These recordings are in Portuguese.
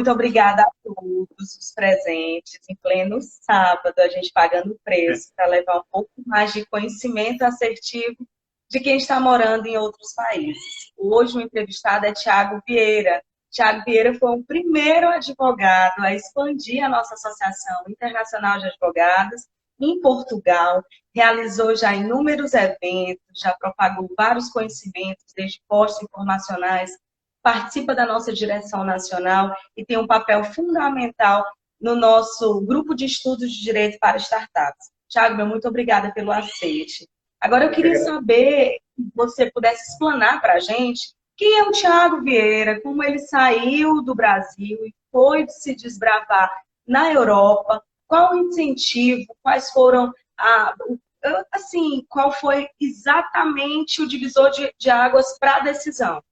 Muito obrigada a todos os presentes, em pleno sábado, a gente pagando preço para levar um pouco mais de conhecimento assertivo de quem está morando em outros países. Hoje o entrevistado é Tiago Vieira. Tiago Vieira foi o primeiro advogado a expandir a nossa Associação Internacional de Advogados em Portugal, realizou já inúmeros eventos, já propagou vários conhecimentos, desde postos informacionais participa da nossa direção nacional e tem um papel fundamental no nosso grupo de estudos de direito para startups. Tiago, meu muito obrigada pelo aceite. Agora eu queria saber se você pudesse explanar para a gente quem é o Tiago Vieira, como ele saiu do Brasil e foi se desbravar na Europa, qual o incentivo, quais foram a, assim, qual foi exatamente o divisor de, de águas para a decisão?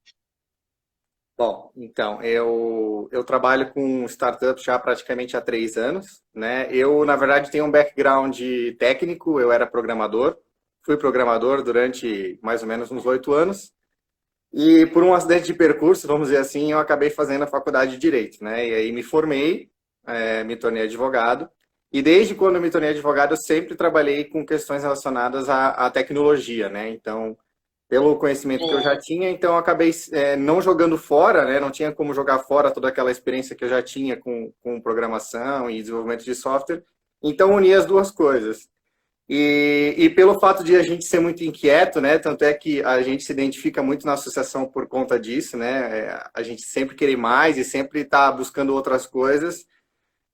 Bom, então, eu, eu trabalho com startups já praticamente há três anos, né? Eu, na verdade, tenho um background técnico, eu era programador, fui programador durante mais ou menos uns oito anos, e por um acidente de percurso, vamos dizer assim, eu acabei fazendo a faculdade de Direito, né? E aí me formei, é, me tornei advogado, e desde quando eu me tornei advogado, eu sempre trabalhei com questões relacionadas à, à tecnologia, né? Então, pelo conhecimento que eu já tinha, então acabei é, não jogando fora, né? Não tinha como jogar fora toda aquela experiência que eu já tinha com, com programação e desenvolvimento de software. Então uni as duas coisas. E, e pelo fato de a gente ser muito inquieto, né? Tanto é que a gente se identifica muito na associação por conta disso, né? É, a gente sempre querer mais e sempre está buscando outras coisas.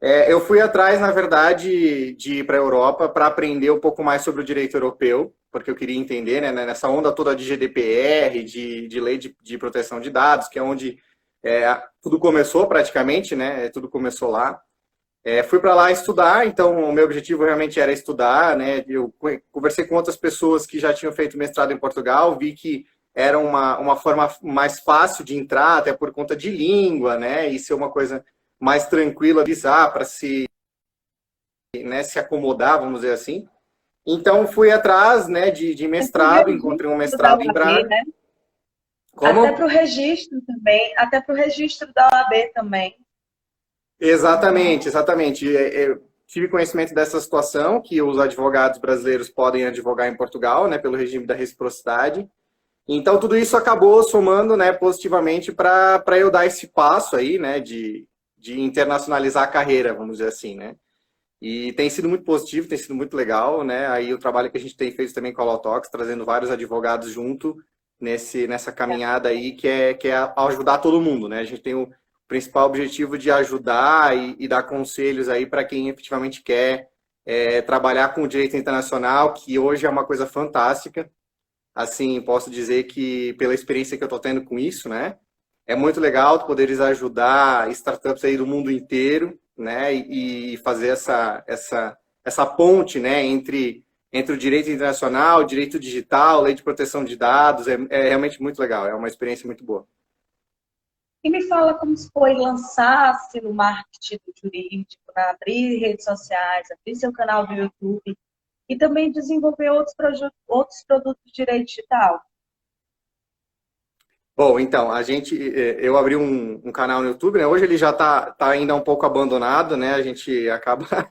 É, eu fui atrás, na verdade, de ir para a Europa para aprender um pouco mais sobre o direito europeu porque eu queria entender, né, nessa onda toda de GDPR, de, de lei de, de proteção de dados, que é onde é, tudo começou praticamente, né, tudo começou lá. É, fui para lá estudar, então o meu objetivo realmente era estudar, né, eu conversei com outras pessoas que já tinham feito mestrado em Portugal, vi que era uma, uma forma mais fácil de entrar, até por conta de língua, né, e ser uma coisa mais tranquila, visar para se, né, se acomodar, vamos dizer assim. Então, fui atrás né, de, de mestrado, encontrei um mestrado em Braga. Né? Como? Até para o registro também, até para o registro da OAB também. Exatamente, exatamente. Eu é, é, tive conhecimento dessa situação, que os advogados brasileiros podem advogar em Portugal, né, pelo regime da reciprocidade. Então, tudo isso acabou somando né, positivamente para eu dar esse passo aí, né, de, de internacionalizar a carreira, vamos dizer assim, né. E tem sido muito positivo, tem sido muito legal, né? Aí o trabalho que a gente tem feito também com a Lotox, trazendo vários advogados junto nesse, nessa caminhada aí, que é, que é ajudar todo mundo, né? A gente tem o principal objetivo de ajudar e, e dar conselhos aí para quem efetivamente quer é, trabalhar com o direito internacional, que hoje é uma coisa fantástica. Assim, posso dizer que pela experiência que eu estou tendo com isso, né? É muito legal poderes ajudar startups aí do mundo inteiro né, e fazer essa, essa, essa ponte né, entre, entre o direito internacional, o direito digital, lei de proteção de dados, é, é realmente muito legal, é uma experiência muito boa. E me fala como foi lançar-se no marketing jurídico, né? abrir redes sociais, abrir seu canal do YouTube e também desenvolver outros, outros produtos de direito digital. Bom, então, a gente, é, eu abri um, um canal no YouTube, né? Hoje ele já está tá ainda um pouco abandonado, né? A gente acaba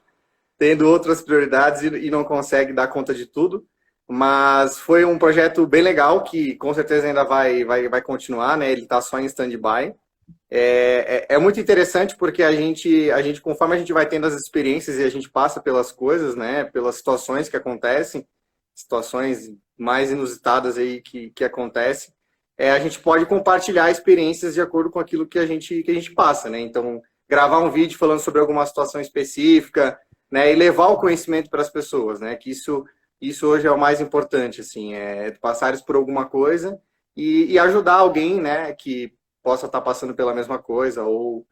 tendo outras prioridades e, e não consegue dar conta de tudo. Mas foi um projeto bem legal que com certeza ainda vai, vai, vai continuar, né? Ele está só em stand-by. É, é, é, muito interessante porque a gente, a gente, conforme a gente vai tendo as experiências e a gente passa pelas coisas, né? Pelas situações que acontecem, situações mais inusitadas aí que, que acontecem, é, a gente pode compartilhar experiências de acordo com aquilo que a gente, que a gente passa, né? Então, gravar um vídeo falando sobre alguma situação específica, né? E levar o conhecimento para as pessoas, né? Que isso, isso hoje é o mais importante, assim, é passar por alguma coisa e, e ajudar alguém, né? Que possa estar tá passando pela mesma coisa ou,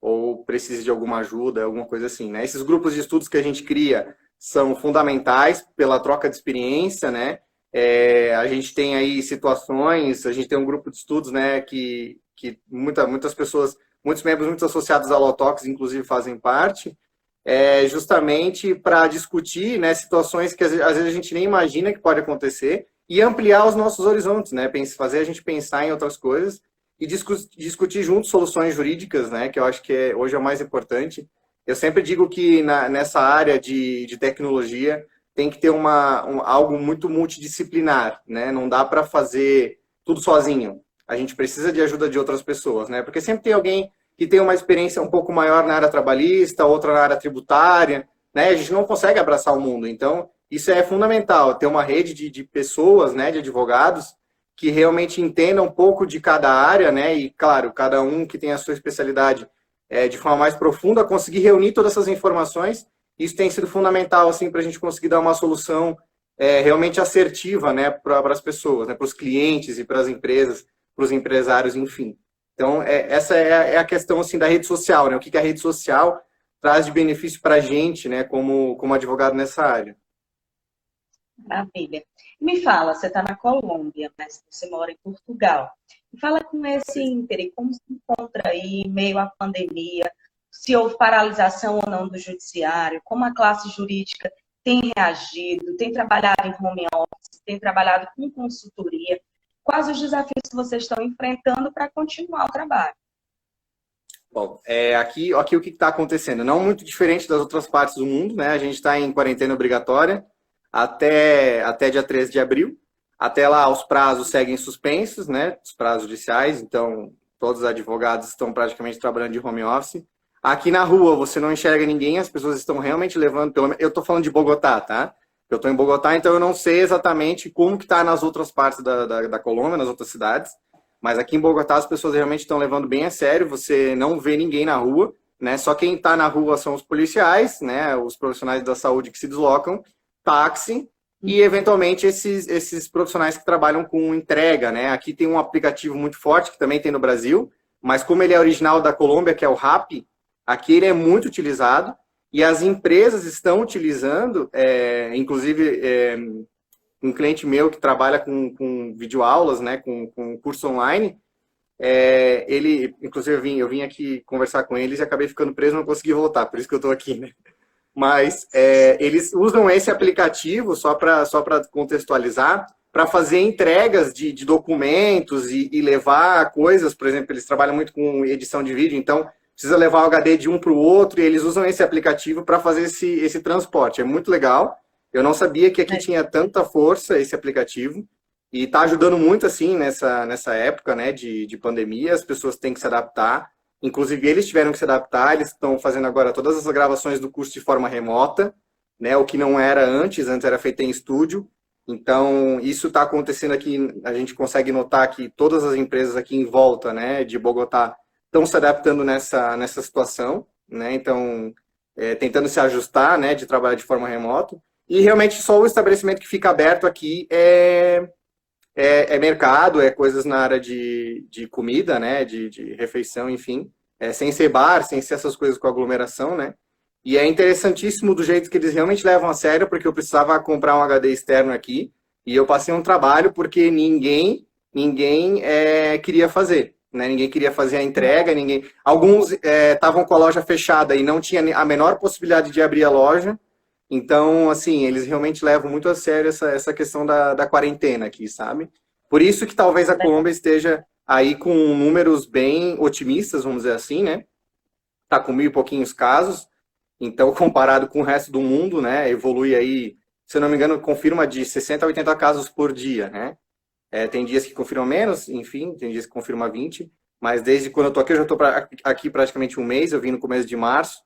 ou precise de alguma ajuda, alguma coisa assim, né? Esses grupos de estudos que a gente cria são fundamentais pela troca de experiência, né? É, a gente tem aí situações, a gente tem um grupo de estudos, né, que, que muita, muitas pessoas, muitos membros muito associados à Lotox, inclusive, fazem parte, é, justamente para discutir né, situações que às vezes a gente nem imagina que pode acontecer e ampliar os nossos horizontes, né, fazer a gente pensar em outras coisas. e discutir juntos soluções jurídicas, né, que eu acho que é, hoje é o mais importante. Eu sempre digo que na, nessa área de, de tecnologia tem que ter uma, um, algo muito multidisciplinar, né? Não dá para fazer tudo sozinho. A gente precisa de ajuda de outras pessoas, né? Porque sempre tem alguém que tem uma experiência um pouco maior na área trabalhista, outra na área tributária, né? A gente não consegue abraçar o mundo. Então, isso é fundamental, ter uma rede de, de pessoas, né, de advogados, que realmente entendam um pouco de cada área, né? E, claro, cada um que tem a sua especialidade é, de forma mais profunda, conseguir reunir todas essas informações. Isso tem sido fundamental, assim, para a gente conseguir dar uma solução é, realmente assertiva, né, para as pessoas, né, para os clientes e para as empresas, para os empresários, enfim. Então, é, essa é a, é a, questão, assim, da rede social, né? O que, que a rede social traz de benefício para a gente, né, como, como advogado nessa área. Maravilha. Me fala, você está na Colômbia, mas você mora em Portugal. Me fala com esse ínter, como se encontra aí, meio à pandemia, se houve paralisação ou não do judiciário, como a classe jurídica tem reagido, tem trabalhado em home office, tem trabalhado com consultoria. Quais os desafios que vocês estão enfrentando para continuar o trabalho? Bom, é, aqui, aqui o que está acontecendo? Não muito diferente das outras partes do mundo, né? A gente está em quarentena obrigatória até, até dia 13 de abril. Até lá, os prazos seguem suspensos, né? Os prazos judiciais, então todos os advogados estão praticamente trabalhando de home office. Aqui na rua você não enxerga ninguém, as pessoas estão realmente levando, pelo eu estou falando de Bogotá, tá? Eu estou em Bogotá, então eu não sei exatamente como que está nas outras partes da, da, da Colômbia, nas outras cidades. Mas aqui em Bogotá as pessoas realmente estão levando bem a sério, você não vê ninguém na rua, né? Só quem está na rua são os policiais, né? Os profissionais da saúde que se deslocam, táxi e eventualmente esses, esses profissionais que trabalham com entrega, né? Aqui tem um aplicativo muito forte que também tem no Brasil, mas como ele é original da Colômbia, que é o Rappi, aqui ele é muito utilizado e as empresas estão utilizando, é, inclusive é, um cliente meu que trabalha com, com videoaulas, né, com, com curso online, é, ele, inclusive eu vim, eu vim aqui conversar com eles e acabei ficando preso, não consegui voltar, por isso que eu estou aqui, né? Mas é, eles usam esse aplicativo, só para só contextualizar, para fazer entregas de, de documentos e, e, levar coisas, por exemplo, eles trabalham muito com edição de vídeo, então precisa levar o HD de um para o outro e eles usam esse aplicativo para fazer esse, esse transporte. É muito legal. Eu não sabia que aqui é. tinha tanta força esse aplicativo. E está ajudando muito, assim, nessa, nessa época né, de, de pandemia. As pessoas têm que se adaptar. Inclusive, eles tiveram que se adaptar. Eles estão fazendo agora todas as gravações do curso de forma remota, né, o que não era antes. Antes era feito em estúdio. Então, isso está acontecendo aqui. A gente consegue notar que todas as empresas aqui em volta né, de Bogotá estão se adaptando nessa, nessa situação. Né? Então, é, tentando se ajustar né, de trabalhar de forma remota. E realmente só o estabelecimento que fica aberto aqui é, é, é mercado, é coisas na área de, de comida, né? De, de refeição, enfim. É, sem ser bar, sem ser essas coisas com aglomeração, né? E é interessantíssimo do jeito que eles realmente levam a sério, porque eu precisava comprar um HD externo aqui e eu passei um trabalho porque ninguém ninguém é, queria fazer. Né? Ninguém queria fazer a entrega, ninguém. Alguns estavam é, com a loja fechada e não tinha a menor possibilidade de abrir a loja. Então, assim, eles realmente levam muito a sério essa, essa questão da, da quarentena aqui, sabe? Por isso que talvez a Colômbia esteja aí com números bem otimistas, vamos dizer assim, né? Tá com mil e pouquinhos casos. Então, comparado com o resto do mundo, né? Evolui aí, se eu não me engano, confirma de 60 a 80 casos por dia, né? É, tem dias que confirmam menos, enfim, tem dias que confirma 20. Mas desde quando eu tô aqui, eu já tô pra, aqui praticamente um mês, eu vim no começo de março.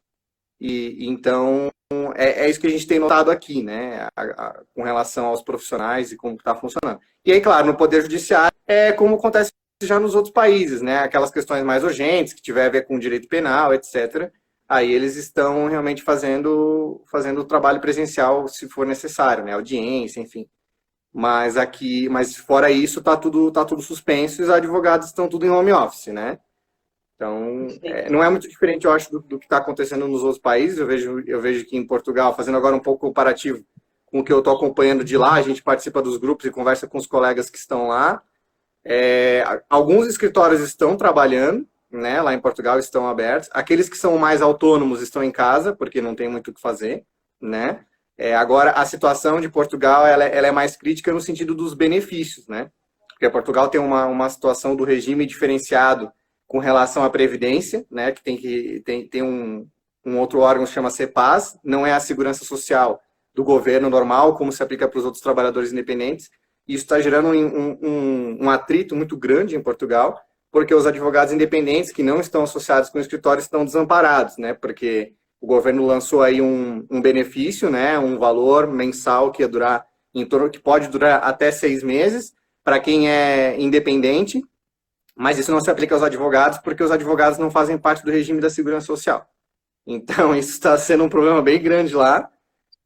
E então é, é, isso que a gente tem notado aqui, né, a, a, com relação aos profissionais e como está funcionando. E aí, claro, no Poder Judiciário é como acontece já nos outros países, né, aquelas questões mais urgentes, que tiver a ver com direito penal, etc., aí eles estão realmente fazendo, fazendo o trabalho presencial, se for necessário, né, audiência, enfim. Mas aqui, mas fora isso, tá tudo, tá tudo suspenso e os advogados estão tudo em home office, né? Então, é, não é muito diferente, eu acho, do, do que está acontecendo nos outros países. Eu vejo, eu vejo que em Portugal, fazendo agora um pouco comparativo com o que eu estou acompanhando de lá, a gente participa dos grupos e conversa com os colegas que estão lá. É, alguns escritórios estão trabalhando, né, lá em Portugal estão abertos. Aqueles que são mais autônomos estão em casa, porque não tem muito o que fazer, né? É, agora, a situação de Portugal, ela, ela, é mais crítica no sentido dos benefícios, né? porque Portugal tem uma, uma situação do regime diferenciado com relação à previdência, né, que tem que tem, tem um, um outro órgão que chama CEPAS, não é a segurança social do governo normal, como se aplica para os outros trabalhadores independentes. Isso está gerando um, um, um, atrito muito grande em Portugal, porque os advogados independentes que não estão associados com o escritório estão desamparados, né? Porque o governo lançou aí um, um benefício, né? Um valor mensal que ia durar em torno que pode durar até seis meses para quem é independente, mas isso não se aplica aos advogados porque os advogados não fazem parte do regime da segurança social. Então isso está sendo um problema bem grande lá.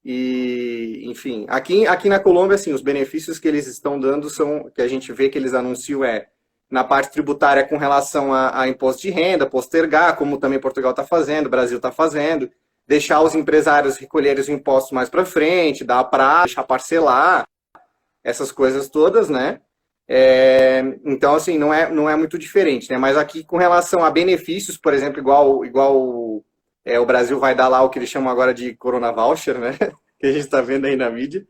E, enfim, aqui, aqui na Colômbia, assim, os benefícios que eles estão dando são, que a gente vê que eles anunciam é na parte tributária com relação a, a imposto de renda, postergar, como também Portugal está fazendo, o Brasil está fazendo, deixar os empresários recolherem os impostos mais para frente, dar prazo, deixar parcelar, essas coisas todas, né? É, então, assim, não é, não é muito diferente, né? Mas aqui, com relação a benefícios, por exemplo, igual, igual é, o Brasil vai dar lá o que eles chamam agora de Corona Voucher, né? Que a gente está vendo aí na mídia.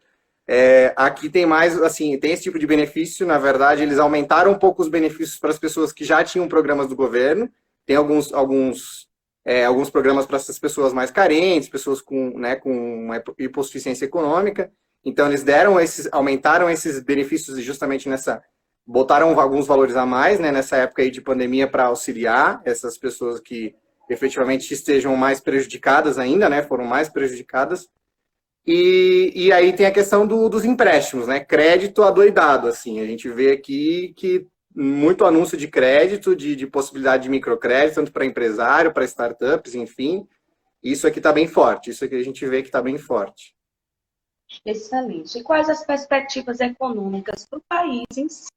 É, aqui tem mais, assim, tem esse tipo de benefício. Na verdade, eles aumentaram um pouco os benefícios para as pessoas que já tinham programas do governo. Tem alguns, alguns, é, alguns programas para essas pessoas mais carentes, pessoas com, né, com hipossuficiência econômica. Então, eles deram esses, aumentaram esses benefícios justamente nessa, botaram alguns valores a mais, né, nessa época aí de pandemia para auxiliar essas pessoas que efetivamente estejam mais prejudicadas ainda, né, foram mais prejudicadas. E, e aí tem a questão do, dos empréstimos, né? Crédito adoidado, assim. A gente vê aqui que muito anúncio de crédito, de, de possibilidade de microcrédito, tanto para empresário, para startups, enfim. Isso aqui está bem forte. Isso aqui a gente vê que está bem forte. Excelente. E quais as perspectivas econômicas para o país em si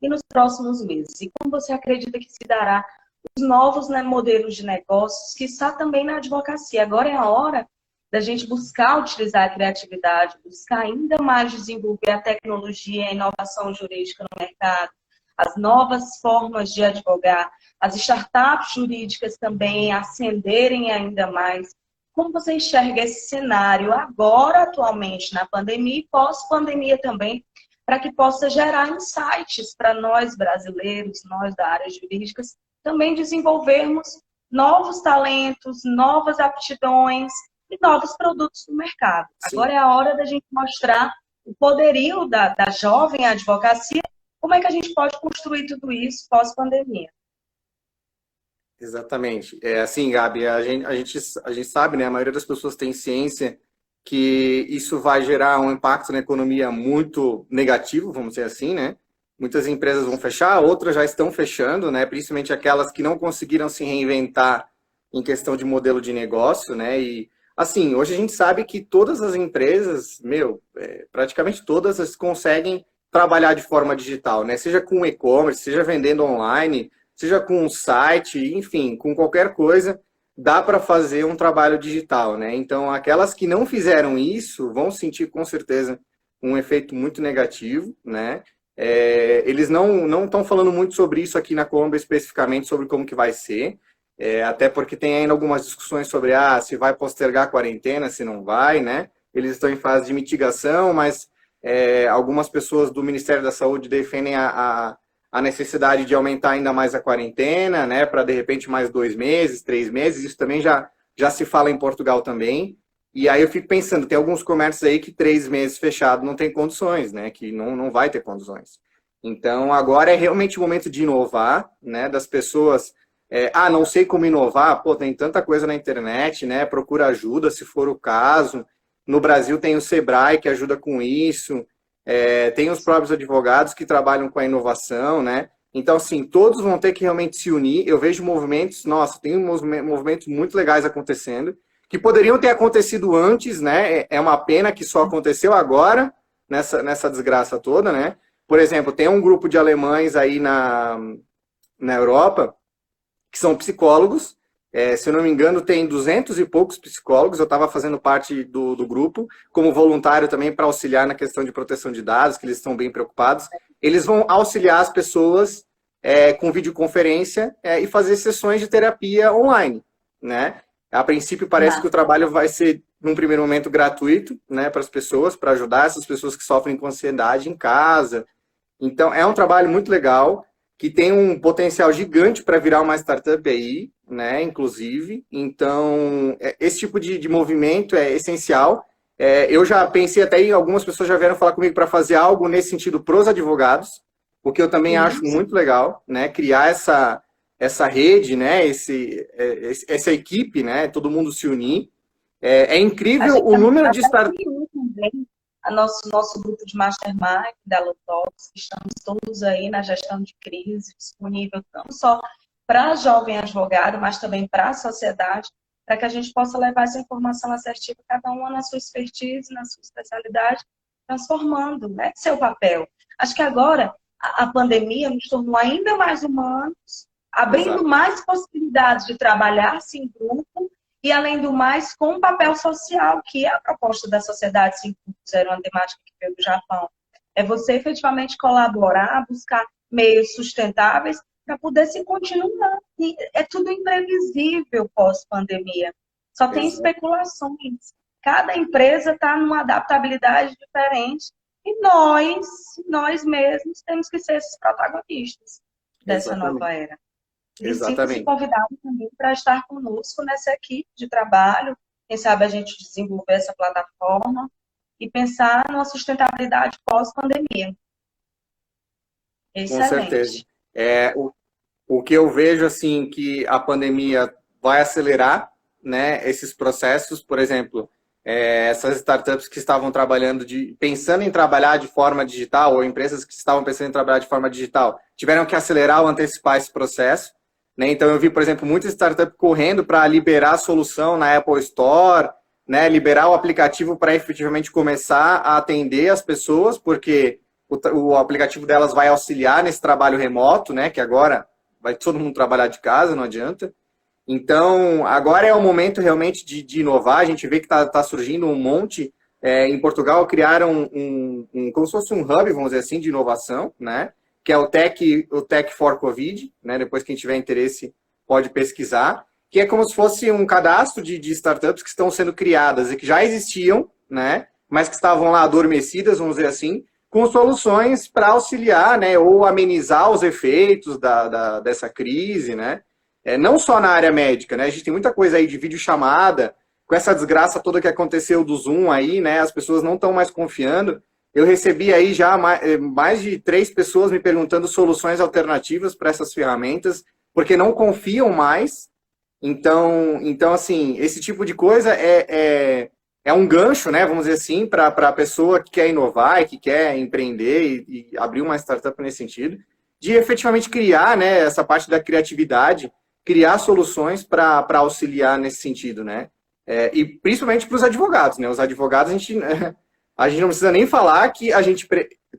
e nos próximos meses? E como você acredita que se dará os novos né, modelos de negócios, que está também na advocacia? Agora é a hora da gente buscar utilizar a criatividade, buscar ainda mais desenvolver a tecnologia, a inovação jurídica no mercado, as novas formas de advogar, as startups jurídicas também ascenderem ainda mais. Como você enxerga esse cenário agora, atualmente, na pandemia e pós-pandemia também, para que possa gerar insights para nós brasileiros, nós da área jurídica, também desenvolvermos novos talentos, novas aptidões, e novos produtos no mercado. Sim. Agora é a hora da gente mostrar o poderio da, da jovem advocacia, como é que a gente pode construir tudo isso pós-pandemia. Exatamente. É assim, Gabi, a gente, a, gente, a gente sabe, né? A maioria das pessoas tem ciência que isso vai gerar um impacto na economia muito negativo, vamos dizer assim, né? Muitas empresas vão fechar, outras já estão fechando, né? Principalmente aquelas que não conseguiram se reinventar em questão de modelo de negócio, né? E Assim, hoje a gente sabe que todas as empresas, meu, é, praticamente todas conseguem trabalhar de forma digital, né? Seja com e-commerce, seja vendendo online, seja com um site, enfim, com qualquer coisa, dá para fazer um trabalho digital, né? Então, aquelas que não fizeram isso vão sentir com certeza um efeito muito negativo, né? É, eles não não estão falando muito sobre isso aqui na Colômbia especificamente sobre como que vai ser, é, até porque tem ainda algumas discussões sobre ah, se vai postergar a quarentena, se não vai, né? Eles estão em fase de mitigação, mas é, algumas pessoas do Ministério da Saúde defendem a, a, a, necessidade de aumentar ainda mais a quarentena, né? Para de repente mais dois meses, três meses. Isso também já, já se fala em Portugal também. E aí eu fico pensando, tem alguns comércios aí que três meses fechado não tem condições, né? Que não, não vai ter condições. Então agora é realmente o momento de inovar, né? Das pessoas é, ah, não sei como inovar, pô, tem tanta coisa na internet, né? Procura ajuda se for o caso. No Brasil tem o Sebrae que ajuda com isso, é, tem os próprios advogados que trabalham com a inovação, né? Então, assim, todos vão ter que realmente se unir. Eu vejo movimentos, nossa, tem movimentos muito legais acontecendo, que poderiam ter acontecido antes, né? É, é uma pena que só aconteceu agora, nessa, nessa desgraça toda, né? Por exemplo, tem um grupo de alemães aí na, na Europa que são psicólogos. É, se eu não me engano, tem duzentos e poucos psicólogos. Eu estava fazendo parte do, do, grupo, como voluntário também para auxiliar na questão de proteção de dados, que eles estão bem preocupados. Eles vão auxiliar as pessoas é, com videoconferência é, e fazer sessões de terapia online, né? A princípio parece ah. que o trabalho vai ser, num primeiro momento, gratuito, né, para as pessoas, para ajudar essas pessoas que sofrem com ansiedade em casa, Então, é um trabalho muito legal, que tem um potencial gigante para virar uma startup aí, né, inclusive. Então, é, esse tipo de, de movimento é essencial. É, eu já pensei até em algumas pessoas já vieram falar comigo para fazer algo nesse sentido para os advogados, porque eu também Sim. acho muito legal, né, criar essa essa rede, né, esse, é, essa equipe, né, todo mundo se unir. É, é incrível o número de startups a nosso, nosso grupo de mastermind da Lutox, estamos todos aí na gestão de crise, disponível não só para jovem advogado, mas também para a sociedade, para que a gente possa levar essa informação assertiva, cada uma na sua expertise, na sua especialidade, transformando né, seu papel. Acho que agora a, a pandemia nos tornou ainda mais humanos, abrindo Exato. mais possibilidades de trabalhar-se em grupo e, além do mais, com um papel social, que é a proposta da Sociedade 5.0, uma temática que veio do Japão. É você efetivamente colaborar, buscar meios sustentáveis para poder se continuar. E é tudo imprevisível pós-pandemia. Só tem Exato. especulações. Cada empresa está numa adaptabilidade diferente. E nós, nós mesmos, temos que ser esses protagonistas dessa Exatamente. nova era. Exatamente. se convidado também para estar conosco nessa equipe de trabalho. Quem sabe a gente desenvolver essa plataforma e pensar numa sustentabilidade pós-pandemia. Com certeza. É, o, o que eu vejo, assim, que a pandemia vai acelerar né, esses processos, por exemplo, é, essas startups que estavam trabalhando, de, pensando em trabalhar de forma digital, ou empresas que estavam pensando em trabalhar de forma digital, tiveram que acelerar ou antecipar esse processo. Né? Então, eu vi, por exemplo, muita startup correndo para liberar a solução na Apple Store, né? liberar o aplicativo para efetivamente começar a atender as pessoas, porque o, o, aplicativo delas vai auxiliar nesse trabalho remoto, né? que agora vai todo mundo trabalhar de casa, não adianta. Então, agora é o momento realmente de, de inovar. A gente vê que está tá surgindo um monte. É, em Portugal, criaram um, um, como se fosse um hub, vamos dizer assim, de inovação, né? Que é o Tech, o Tech for Covid, né? Depois quem tiver interesse pode pesquisar, que é como se fosse um cadastro de, de startups que estão sendo criadas e que já existiam, né? Mas que estavam lá adormecidas, vamos dizer assim, com soluções para auxiliar, né? Ou amenizar os efeitos da, da, dessa crise, né? É, não só na área médica, né? A gente tem muita coisa aí de videochamada, com essa desgraça toda que aconteceu do Zoom aí, né? As pessoas não estão mais confiando. Eu recebi aí já eh, mais de três pessoas me perguntando soluções alternativas para essas ferramentas, porque não confiam mais. Então, então assim, esse tipo de coisa é, é, é um gancho, né? Vamos dizer assim, para a pessoa que quer inovar que quer empreender e, e abrir uma startup nesse sentido, de efetivamente criar né, essa parte da criatividade, criar soluções para auxiliar nesse sentido, né? É, e principalmente para os advogados, né? Os advogados, a gente, a gente não precisa nem falar que a gente,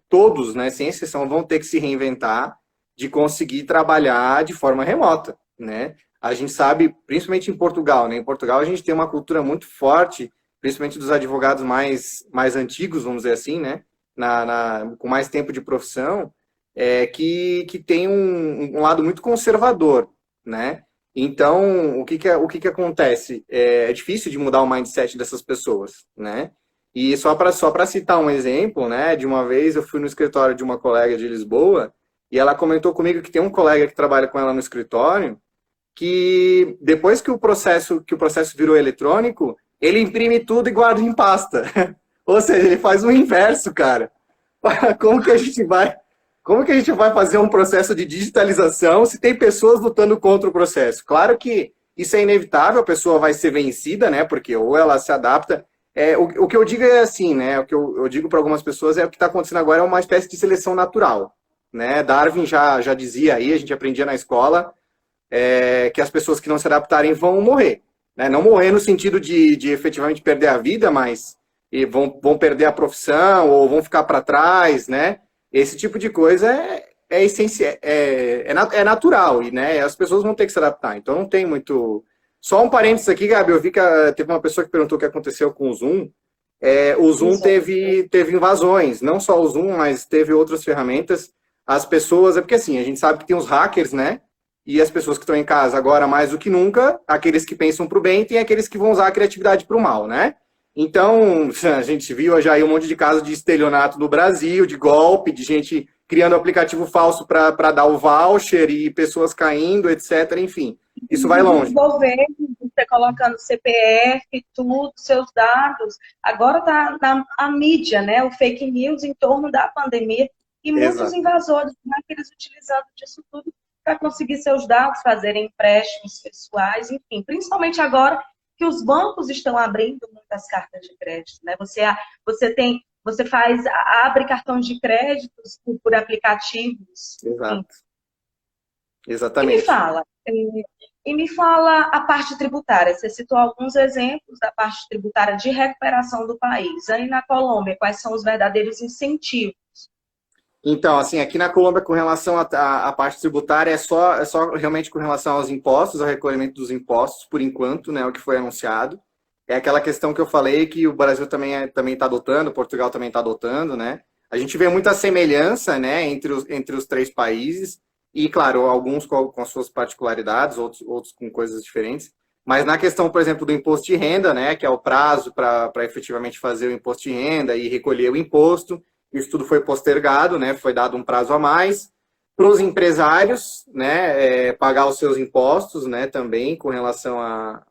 todos, né, sem exceção, vão ter que se reinventar de conseguir trabalhar de forma remota, né? A gente sabe, principalmente em Portugal, né? Em Portugal a gente tem uma cultura muito forte, principalmente dos advogados mais, mais antigos, vamos dizer assim, né? Na, na com mais tempo de profissão, é, que, que tem um, um lado muito conservador, né? Então, o que que, o que, que acontece? É, é difícil de mudar o mindset dessas pessoas, né? E só para só citar um exemplo, né? De uma vez eu fui no escritório de uma colega de Lisboa e ela comentou comigo que tem um colega que trabalha com ela no escritório que depois que o processo que o processo virou eletrônico, ele imprime tudo e guarda em pasta. Ou seja, ele faz o inverso, cara. Como que a gente vai como que a gente vai fazer um processo de digitalização se tem pessoas lutando contra o processo? Claro que isso é inevitável, a pessoa vai ser vencida, né? Porque ou ela se adapta é, o, o que eu digo é assim, né? O que eu, eu digo para algumas pessoas é o que está acontecendo agora é uma espécie de seleção natural. Né? Darwin já, já dizia aí, a gente aprendia na escola, é, que as pessoas que não se adaptarem vão morrer. Né? Não morrer no sentido de, de efetivamente perder a vida, mas vão, vão perder a profissão ou vão ficar para trás, né? Esse tipo de coisa é, é, essencial, é, é, é natural e né, as pessoas vão ter que se adaptar. Então não tem muito só um parênteses aqui, Gabi, eu vi que a, teve uma pessoa que perguntou o que aconteceu com o Zoom. É, o Zoom teve, teve invasões, não só o Zoom, mas teve outras ferramentas. As pessoas, é porque assim, a gente sabe que tem os hackers, né? E as pessoas que estão em casa agora mais do que nunca, aqueles que pensam para o bem, tem aqueles que vão usar a criatividade para o mal, né? Então, a gente viu já aí um monte de casos de estelionato no Brasil, de golpe, de gente criando aplicativo falso para dar o voucher e pessoas caindo, etc. Enfim, isso vai longe. O governo, você colocando CPF, tudo, seus dados. Agora está na a mídia, né? O fake news em torno da pandemia e muitos Exato. invasores, né, eles utilizando disso tudo para conseguir seus dados, fazerem empréstimos pessoais, enfim, principalmente agora que os bancos estão abrindo muitas cartas de crédito, né? Você, você tem, você faz, abre cartões de créditos por, por aplicativos. Exato. Enfim. Exatamente. E me fala, e me fala a parte tributária. Você citou alguns exemplos da parte tributária de recuperação do país. Aí na Colômbia, quais são os verdadeiros incentivos? Então, assim, aqui na Colômbia, com relação à parte tributária, é só, é só realmente com relação aos impostos, ao recolhimento dos impostos, por enquanto, né, o que foi anunciado. É aquela questão que eu falei que o Brasil também é, também está adotando, Portugal também está adotando, né? A gente vê muita semelhança, né, entre os, entre os três países e, claro, alguns com, com suas particularidades, outros, outros com coisas diferentes. Mas na questão, por exemplo, do imposto de renda, né, que é o prazo para efetivamente fazer o imposto de renda e recolher o imposto, isso tudo foi postergado, né? Foi dado um prazo a mais para os empresários, né? É, pagar os seus impostos, né? Também com relação a,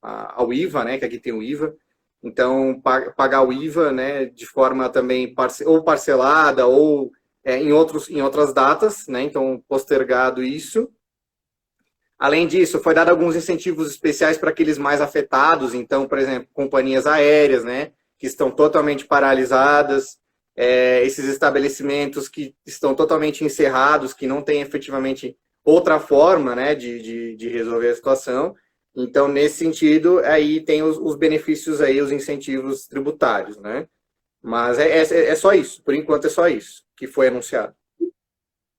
a, ao IVA, né? Que aqui tem o IVA. Então, pagar o IVA, né? De forma também parce ou parcelada ou é, em, outros, em outras datas, né? Então, postergado isso. Além disso, foi dado alguns incentivos especiais para aqueles mais afetados. Então, por exemplo, companhias aéreas, né? Que estão totalmente paralisadas é, esses estabelecimentos que estão totalmente encerrados, que não têm efetivamente outra forma né, de, de, de resolver a situação. Então, nesse sentido, aí tem os, os, benefícios aí, os incentivos tributários, né? Mas é, é, é, só isso, por enquanto é só isso que foi anunciado.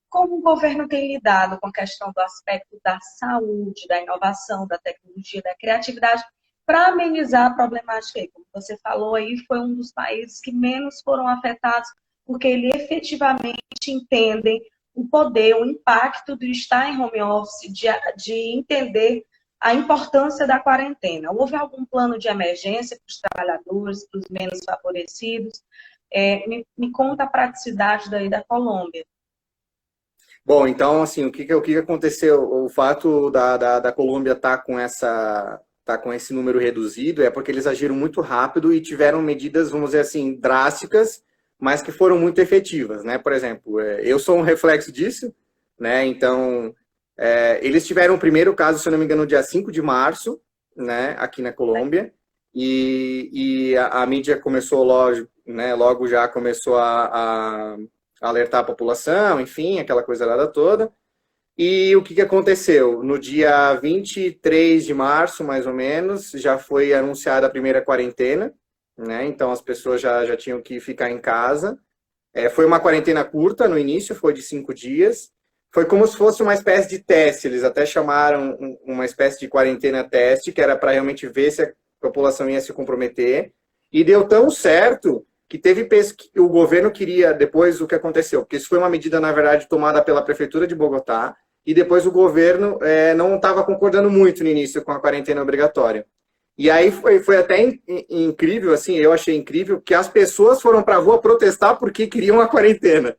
Como o governo tem lidado com a questão do aspecto da saúde, da inovação, da tecnologia, da criatividade, para amenizar a problemática como você falou aí, foi um dos países que menos foram afetados, porque eles efetivamente entendem o poder, o impacto de estar em home office, de, de entender a importância da quarentena. Houve algum plano de emergência para os trabalhadores, para os menos favorecidos? É, me, me, conta a praticidade daí da Colômbia. Bom, então, assim, o que, o que aconteceu? O fato da, da, da Colômbia estar tá com essa tá com esse número reduzido é porque eles agiram muito rápido e tiveram medidas, vamos dizer assim, drásticas, mas que foram muito efetivas, né? Por exemplo, é, eu sou um reflexo disso, né? Então, é, eles tiveram o primeiro caso, se não me engano, no dia 5 de março, né? Aqui na Colômbia. E, e a, a, mídia começou, logo, né? Logo já começou a, a alertar a população, enfim, aquela coisa toda. E o que, que aconteceu? No dia 23 de março, mais ou menos, já foi anunciada a primeira quarentena, né? Então as pessoas já, já tinham que ficar em casa. É, foi uma quarentena curta no início, foi de cinco dias. Foi como se fosse uma espécie de teste, eles até chamaram uma espécie de quarentena teste, que era para realmente ver se a população ia se comprometer. E deu tão certo que teve que o governo queria depois o que aconteceu, porque isso foi uma medida na verdade tomada pela prefeitura de Bogotá e depois o governo é, não estava concordando muito no início com a quarentena obrigatória. E aí foi, foi até in, in, incrível, assim, eu achei incrível que as pessoas foram para a rua protestar porque queriam a quarentena.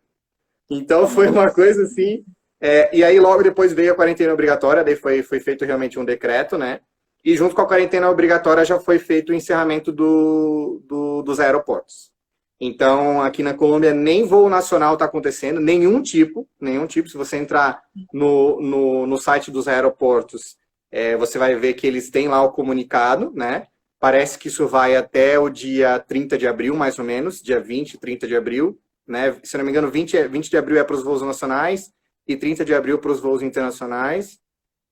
Então foi uma coisa assim. É, e aí logo depois veio a quarentena obrigatória, daí foi, foi feito realmente um decreto, né? E junto com a quarentena obrigatória já foi feito o encerramento do, do dos aeroportos. Então, aqui na Colômbia, nem voo nacional está acontecendo, nenhum tipo, nenhum tipo. Se você entrar no, no, no site dos aeroportos, é, você vai ver que eles têm lá o comunicado, né? Parece que isso vai até o dia 30 de abril, mais ou menos, dia 20, 30 de abril, né? Se não me engano, 20, 20 de abril é para os voos nacionais e 30 de abril para os voos internacionais.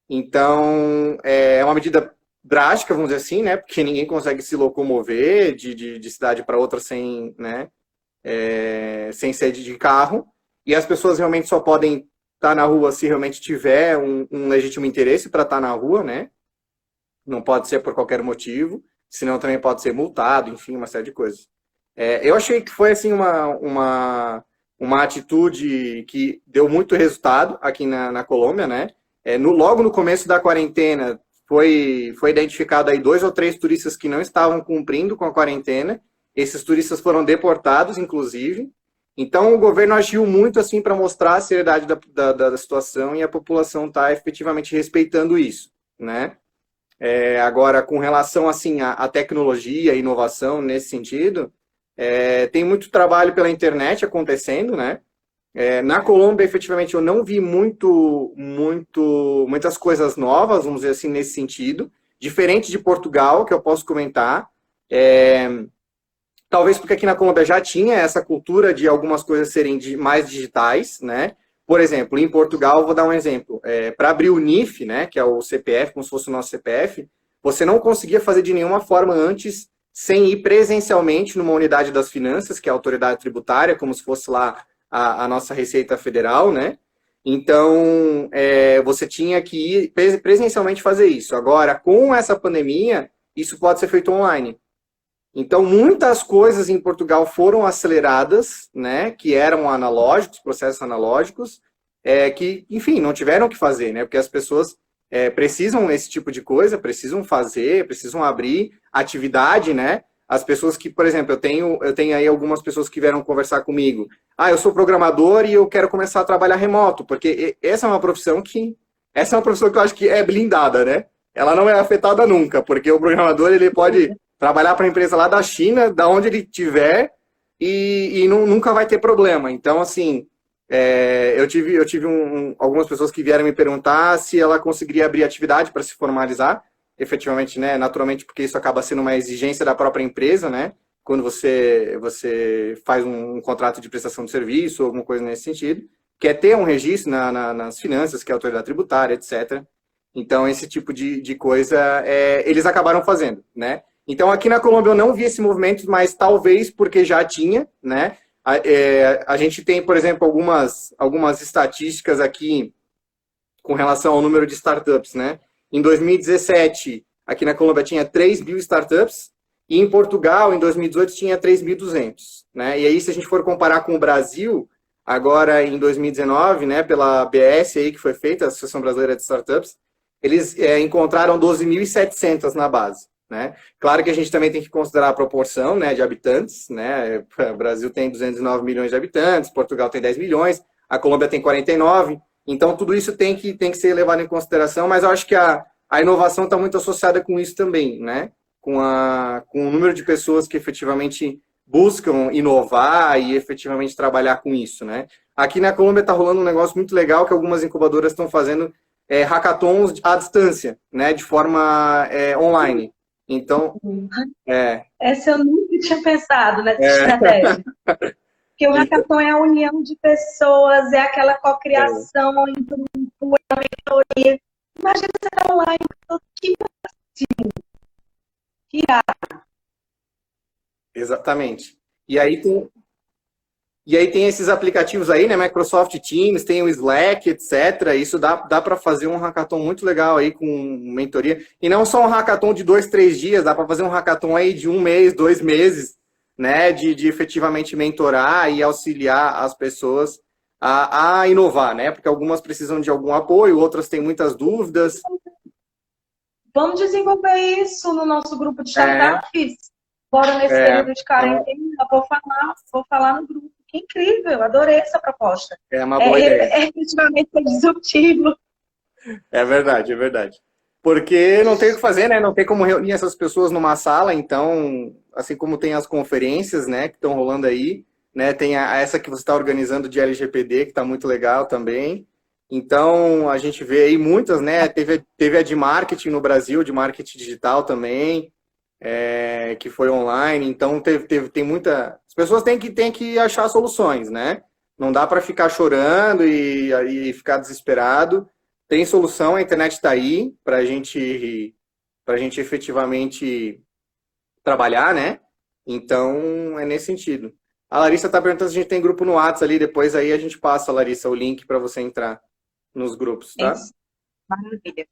Então, é uma medida drástica, vamos dizer assim, né? Porque ninguém consegue se locomover de, de, de cidade para outra sem, né? É, sem sede de carro. E as pessoas realmente só podem estar tá na rua se realmente tiver um, um legítimo interesse para estar tá na rua, né? Não pode ser por qualquer motivo, senão também pode ser multado, enfim, uma série de coisas. É, eu achei que foi assim uma, uma, uma atitude que deu muito resultado aqui na, na Colômbia, né? É, no, logo no começo da quarentena, foi, foi identificado aí dois ou três turistas que não estavam cumprindo com a quarentena. Esses turistas foram deportados, inclusive. Então, o governo agiu muito assim para mostrar a seriedade da, da, da, situação e a população está efetivamente respeitando isso, né? É, agora, com relação assim à, à tecnologia, inovação nesse sentido, é, tem muito trabalho pela internet acontecendo, né? É, na Colômbia, efetivamente, eu não vi muito, muito, muitas coisas novas, vamos dizer assim, nesse sentido. Diferente de Portugal, que eu posso comentar. É, talvez porque aqui na Colômbia já tinha essa cultura de algumas coisas serem mais digitais, né? Por exemplo, em Portugal, vou dar um exemplo. É, Para abrir o NIF, né, que é o CPF, como se fosse o nosso CPF, você não conseguia fazer de nenhuma forma antes sem ir presencialmente numa unidade das finanças, que é a autoridade tributária, como se fosse lá a, a nossa Receita Federal, né? Então, é, você tinha que ir presencialmente fazer isso. Agora, com essa pandemia, isso pode ser feito online. Então, muitas coisas em Portugal foram aceleradas, né, que eram analógicos, processos analógicos, é, que, enfim, não tiveram que fazer, né, porque as pessoas é, precisam esse tipo de coisa, precisam fazer, precisam abrir atividade, né, as pessoas que, por exemplo, eu tenho, eu tenho aí algumas pessoas que vieram conversar comigo. Ah, eu sou programador e eu quero começar a trabalhar remoto, porque essa é uma profissão que essa é uma profissão que eu acho que é blindada, né? Ela não é afetada nunca, porque o programador ele pode trabalhar para a empresa lá da China, da onde ele tiver, e, e não, nunca vai ter problema. Então, assim, é, eu tive, eu tive um, algumas pessoas que vieram me perguntar se ela conseguiria abrir atividade para se formalizar efetivamente, né, naturalmente, porque isso acaba sendo uma exigência da própria empresa, né, quando você, você faz um, um contrato de prestação de serviço alguma coisa nesse sentido, que é ter um registro na, na, nas finanças, que é a autoridade tributária, etc. Então, esse tipo de, de coisa, é, eles acabaram fazendo, né. Então, aqui na Colômbia eu não vi esse movimento, mas talvez porque já tinha, né, a, é, a gente tem, por exemplo, algumas, algumas estatísticas aqui com relação ao número de startups, né? Em 2017, aqui na Colômbia tinha 3 mil startups, e em Portugal, em 2018, tinha 3.200. Né? E aí, se a gente for comparar com o Brasil, agora em 2019, né, pela BS aí que foi feita, a Associação Brasileira de Startups, eles é, encontraram 12.700 na base. Né? Claro que a gente também tem que considerar a proporção né, de habitantes. Né? O Brasil tem 209 milhões de habitantes, Portugal tem 10 milhões, a Colômbia tem 49. Então, tudo isso tem que, tem que ser levado em consideração, mas eu acho que a, a inovação está muito associada com isso também, né? Com, a, com o número de pessoas que efetivamente buscam inovar e efetivamente trabalhar com isso, né? Aqui na Colômbia está rolando um negócio muito legal que algumas incubadoras estão fazendo é, hackathons à distância, né? De forma é, online. Então, é... Essa eu nunca tinha pensado nessa é. estratégia. Porque o hackathon é a união de pessoas, é aquela cocriação é. entre um a mentoria. Imagina você estar online, que assim, que irado. Exatamente. E aí tem, e aí tem esses aplicativos aí, né? Microsoft Teams, tem o Slack, etc. Isso dá, dá para fazer um hackathon muito legal aí com mentoria. E não só um hackathon de dois, três dias, dá para fazer um hackathon aí de um mês, dois meses, né, de, de efetivamente mentorar e auxiliar as pessoas a, a, inovar, né? Porque algumas precisam de algum apoio, outras têm muitas dúvidas. Vamos desenvolver isso no nosso grupo de startups. É. Bora nesse é. período de quarentena, vou falar, vou falar no grupo. Que incrível, adorei essa proposta. É uma boa é, ideia. É, é efetivamente disruptivo. É verdade, é verdade. Porque não tem o que fazer, né? Não tem como reunir essas pessoas numa sala, então, assim como tem as conferências, né, que estão rolando aí, né? Tem a, essa que você está organizando de LGPD, que está muito legal também. Então, a gente vê aí muitas, né? Teve, teve a de marketing no Brasil, de marketing digital também, é, que foi online. Então, teve, teve, tem muita. As pessoas têm que, têm que achar soluções, né? Não dá para ficar chorando e, e ficar desesperado tem solução, a internet está aí para gente, a gente efetivamente trabalhar, né? Então, é nesse sentido. A Larissa está perguntando se a gente tem grupo no WhatsApp ali, depois aí a gente passa, Larissa, o link para você entrar nos grupos, tá? Isso. Maravilha.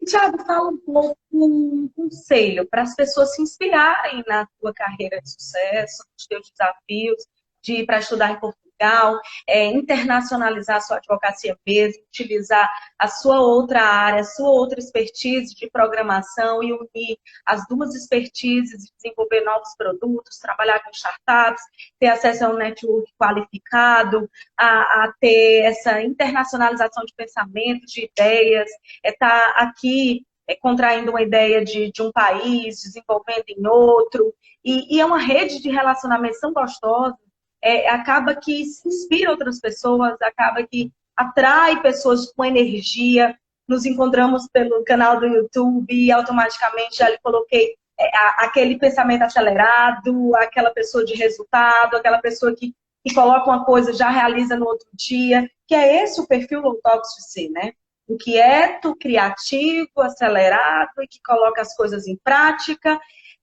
E, Thiago, fala um pouco um conselho para as pessoas se inspirarem na tua carreira de sucesso, nos teus desafios, de para estudar em Portugal Portugal, é, internacionalizar a sua advocacia mesmo, utilizar a sua outra área, a sua outra expertise de programação e unir as duas expertises, desenvolver novos produtos, trabalhar com startups, ter acesso a um network qualificado, a, a ter essa internacionalização de pensamentos, de ideias, é estar tá aqui é, contraindo uma ideia de, de um país, desenvolvendo em outro, e, e é uma rede de relacionamentos tão gostosa, é, acaba que se inspira outras pessoas, acaba que atrai pessoas com energia. Nos encontramos pelo canal do YouTube e automaticamente já lhe coloquei é, aquele pensamento acelerado, aquela pessoa de resultado, aquela pessoa que, que coloca uma coisa já realiza no outro dia, que é esse o perfil low toxic, né? inquieto, criativo, acelerado e que coloca as coisas em prática,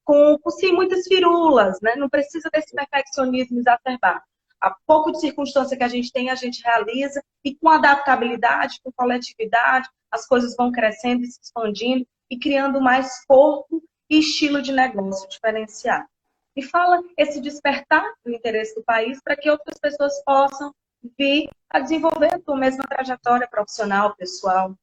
com, sim, muitas firulas, né? Não precisa desse perfeccionismo exacerbado. A pouco de circunstância que a gente tem, a gente realiza, e com adaptabilidade, com coletividade, as coisas vão crescendo e se expandindo e criando mais corpo e estilo de negócio diferenciado. E fala esse despertar do interesse do país para que outras pessoas possam vir a desenvolver a tua mesma trajetória profissional, pessoal.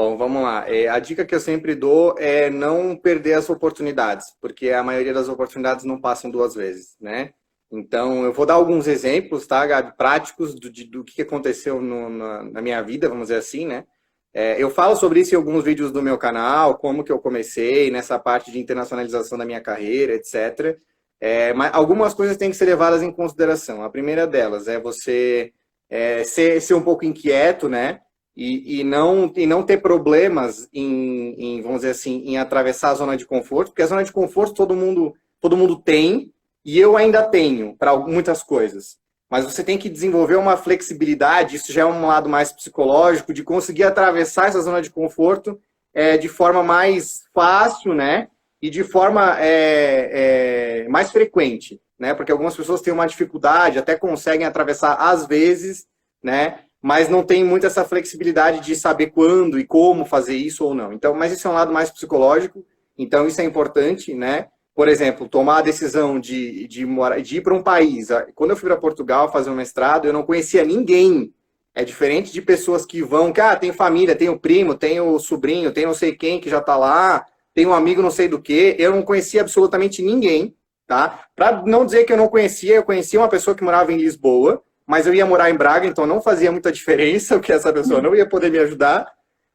Bom, vamos lá. É, a dica que eu sempre dou é não perder as oportunidades, porque a maioria das oportunidades não passam duas vezes, né? Então, eu vou dar alguns exemplos, tá, Gabi, práticos do, de, do que aconteceu no, na, na, minha vida, vamos dizer assim, né? É, eu falo sobre isso em alguns vídeos do meu canal, como que eu comecei nessa parte de internacionalização da minha carreira, etc. É, mas algumas coisas têm que ser levadas em consideração. A primeira delas é você é, ser, ser um pouco inquieto, né? E, e, não, e não ter problemas em, em, vamos dizer assim, em atravessar a zona de conforto, porque a zona de conforto todo mundo, todo mundo tem, e eu ainda tenho para muitas coisas. Mas você tem que desenvolver uma flexibilidade, isso já é um lado mais psicológico, de conseguir atravessar essa zona de conforto é, de forma mais fácil, né? e de forma é, é, mais frequente, né? Porque algumas pessoas têm uma dificuldade, até conseguem atravessar às vezes, né? Mas não tem muito essa flexibilidade de saber quando e como fazer isso ou não. Então, mas isso é um lado mais psicológico. Então, isso é importante, né? Por exemplo, tomar a decisão de, de, morar, de ir para um país. Quando eu fui para Portugal fazer um mestrado, eu não conhecia ninguém. É diferente de pessoas que vão, que ah, tem família, tem o primo, tem o sobrinho, tem não sei quem que já está lá, tem um amigo não sei do que, eu não conhecia absolutamente ninguém, tá? Para não dizer que eu não conhecia, eu conhecia uma pessoa que morava em Lisboa, mas eu ia morar em Braga, então não fazia muita diferença, o que essa pessoa não ia poder me ajudar.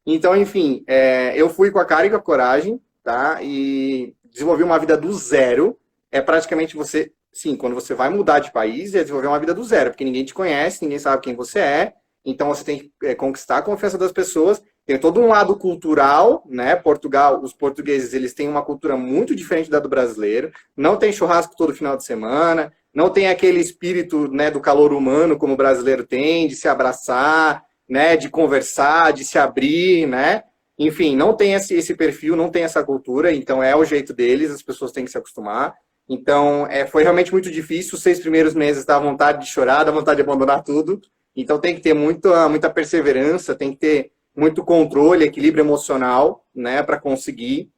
Então, enfim, é, eu fui com a cara e com a coragem, tá? E desenvolvi uma vida do zero. É praticamente você, sim, quando você vai mudar de país, é desenvolver uma vida do zero, porque ninguém te conhece, ninguém sabe quem você é. Então você tem que é, conquistar a confiança das pessoas tem todo um lado cultural, né? Portugal, os portugueses, eles têm uma cultura muito diferente da do brasileiro. Não tem churrasco todo final de semana, não tem aquele espírito, né, do calor humano como o brasileiro tem, de se abraçar, né, de conversar, de se abrir, né? Enfim, não tem esse, esse perfil, não tem essa cultura, então é o jeito deles, as pessoas têm que se acostumar. Então, é, foi realmente muito difícil. Os seis primeiros meses dá vontade de chorar, dá vontade de abandonar tudo. Então, tem que ter muita, muita perseverança, tem que ter muito controle, equilíbrio emocional, né, para conseguir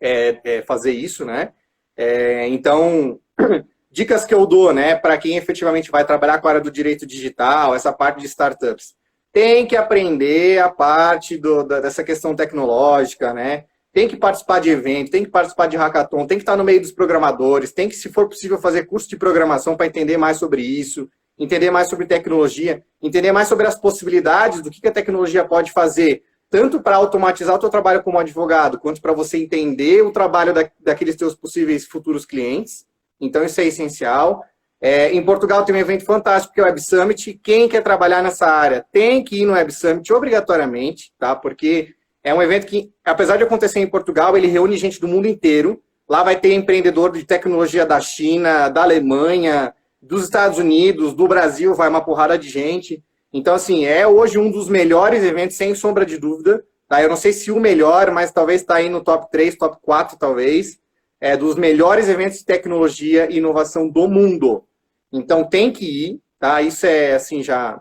é, é, fazer isso, né? É, então, dicas que eu dou, né, para quem efetivamente vai trabalhar com a área do direito digital, essa parte de startups, tem que aprender a parte do, da, dessa questão tecnológica, né? Tem que participar de evento, tem que participar de hackathon, tem que estar no meio dos programadores, tem que, se for possível, fazer curso de programação para entender mais sobre isso entender mais sobre tecnologia, entender mais sobre as possibilidades do que a tecnologia pode fazer, tanto para automatizar o teu trabalho como advogado, quanto para você entender o trabalho da, daqueles teus possíveis futuros clientes. Então, isso é essencial. É, em Portugal tem um evento fantástico que é o Web Summit. Quem quer trabalhar nessa área tem que ir no Web Summit obrigatoriamente, tá? Porque é um evento que, apesar de acontecer em Portugal, ele reúne gente do mundo inteiro. Lá vai ter empreendedor de tecnologia da China, da Alemanha, dos Estados Unidos, do Brasil, vai uma porrada de gente. Então, assim, é hoje um dos melhores eventos, sem sombra de dúvida. Tá? Eu não sei se o melhor, mas talvez está aí no top 3, top 4, talvez. É dos melhores eventos de tecnologia e inovação do mundo. Então, tem que ir, tá? Isso é, assim, já...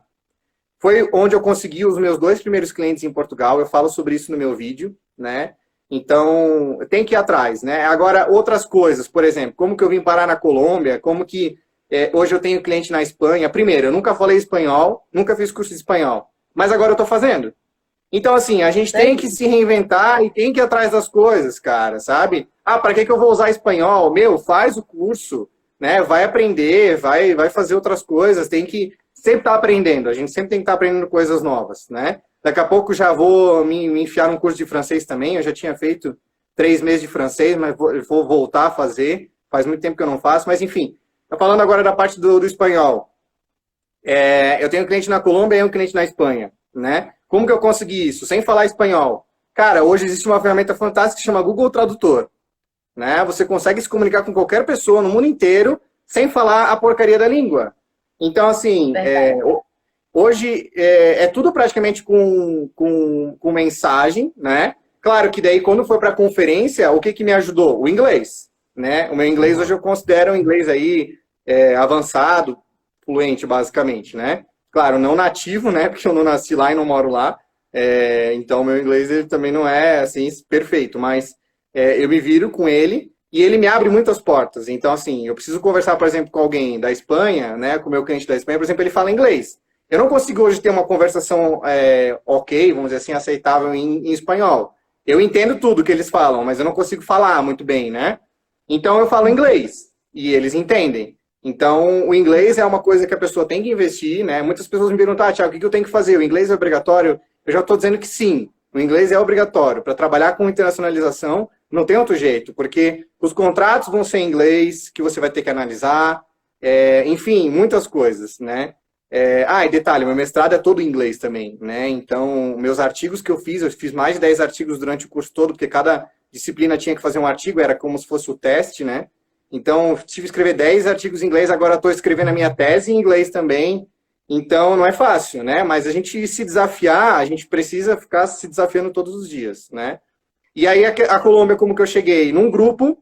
Foi onde eu consegui os meus dois primeiros clientes em Portugal. Eu falo sobre isso no meu vídeo, né? Então, tem que ir atrás, né? Agora, outras coisas, por exemplo, como que eu vim parar na Colômbia, como que É, hoje eu tenho cliente na Espanha. Primeiro, eu nunca falei espanhol, nunca fiz curso de espanhol, mas agora eu estou fazendo. Então, assim, a gente tem que se reinventar e tem que ir atrás das coisas, cara, sabe? Ah, para que, que eu vou usar espanhol? Meu, faz o curso, né? Vai aprender, vai, vai fazer outras coisas, tem que sempre estar tá aprendendo. A gente sempre tem que estar tá aprendendo coisas novas, né? Daqui a pouco já vou me, me enfiar num curso de francês também. Eu já tinha feito três meses de francês, mas vou, vou voltar a fazer. Faz muito tempo que eu não faço, mas enfim. Falando agora da parte do, do espanhol. É, eu tenho um cliente na Colômbia e um cliente na Espanha, né? Como que eu consegui isso? Sem falar espanhol. Cara, hoje existe uma ferramenta fantástica que chama Google Tradutor. Né? Você consegue se comunicar com qualquer pessoa no mundo inteiro sem falar a porcaria da língua. Então, assim, é, hoje é, é, tudo praticamente com, com, com, mensagem, né? Claro que daí, quando for para a conferência, o que, que me ajudou? O inglês, né? O meu inglês hoje eu considero um inglês aí é, avançado, fluente, basicamente, né? Claro, não nativo, né? Porque eu não nasci lá e não moro lá. É, então, meu inglês ele também não é, assim, perfeito. Mas é, eu me viro com ele e ele me abre muitas portas. Então, assim, eu preciso conversar, por exemplo, com alguém da Espanha, né, com o meu cliente da Espanha, por exemplo, ele fala inglês. Eu não consigo hoje ter uma conversação é, ok, vamos dizer assim, aceitável em, em, espanhol. Eu entendo tudo que eles falam, mas eu não consigo falar muito bem, né? Então, eu falo inglês e eles entendem. Então, o inglês é uma coisa que a pessoa tem que investir, né? Muitas pessoas me perguntam, ah, Tiago, o que eu tenho que fazer? O inglês é obrigatório? Eu já estou dizendo que sim, o inglês é obrigatório. Para trabalhar com internacionalização, não tem outro jeito, porque os contratos vão ser em inglês, que você vai ter que analisar, é, enfim, muitas coisas, né? É, ah, e detalhe, meu mestrado é todo em inglês também, né? Então, meus artigos que eu fiz, eu fiz mais de 10 artigos durante o curso todo, porque cada disciplina tinha que fazer um artigo, era como se fosse o teste, né? Então, tive que escrever 10 artigos em inglês, agora estou escrevendo a minha tese em inglês também. Então, não é fácil, né? Mas a gente se desafiar, a gente precisa ficar se desafiando todos os dias, né? E aí a, Colômbia, como que eu cheguei? Num grupo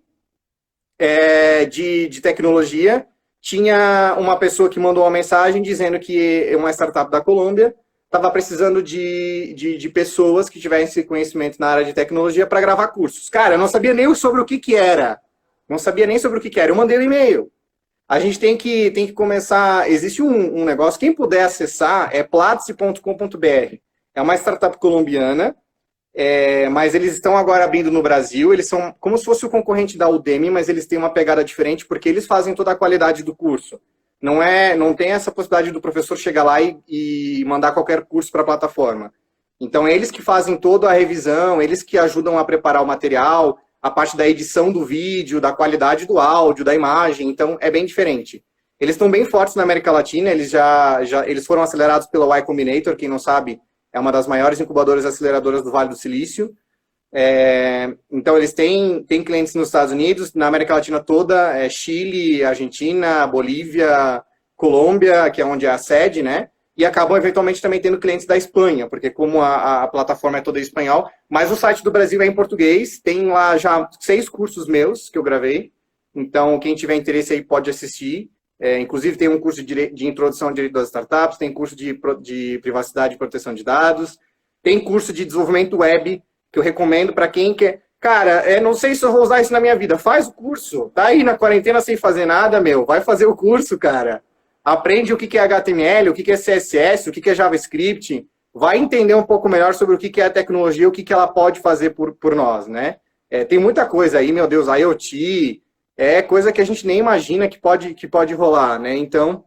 é, de, de tecnologia, tinha uma pessoa que mandou uma mensagem dizendo que uma startup da Colômbia estava precisando de, de, de, pessoas que tivessem conhecimento na área de tecnologia para gravar cursos. Cara, eu não sabia nem sobre o que, que era. Não sabia nem sobre o que, era. Eu mandei um e-mail. A gente tem que, tem que começar. Existe um, um negócio, quem puder acessar é platzi.com.br. É uma startup colombiana é, mas eles estão agora abrindo no Brasil. Eles são como se fosse o concorrente da Udemy, mas eles têm uma pegada diferente porque eles fazem toda a qualidade do curso. Não é, não tem essa possibilidade do professor chegar lá e, e mandar qualquer curso para a plataforma. Então eles que fazem toda a revisão, eles que ajudam a preparar o material, a parte da edição do vídeo, da qualidade do áudio, da imagem. Então é bem diferente. Eles estão bem fortes na América Latina. Eles já, já eles foram acelerados pela Y Combinator. Quem não sabe, é uma das maiores incubadoras aceleradoras do Vale do Silício. É, então, eles têm, têm clientes nos Estados Unidos, na América Latina toda, é Chile, Argentina, Bolívia, Colômbia, que é onde é a sede, né? E acabam, eventualmente, também tendo clientes da Espanha, porque como a, a plataforma é toda em espanhol, mas o site do Brasil é em português, tem lá já seis cursos meus que eu gravei, então quem tiver interesse aí pode assistir. É, inclusive, tem um curso de, de, introdução ao direito das startups, tem curso de, de privacidade e proteção de dados, tem curso de desenvolvimento web, que eu recomendo para quem quer. Cara, é, não sei se eu vou usar isso na minha vida. Faz o curso. Tá aí na quarentena sem fazer nada, meu. Vai fazer o curso, cara. Aprende o que é HTML, o que é CSS, o que é JavaScript. Vai entender um pouco melhor sobre o que é a tecnologia, o que ela pode fazer por, por nós, né? É, tem muita coisa aí, meu Deus, IoT, é coisa que a gente nem imagina que pode, que pode rolar, né? Então,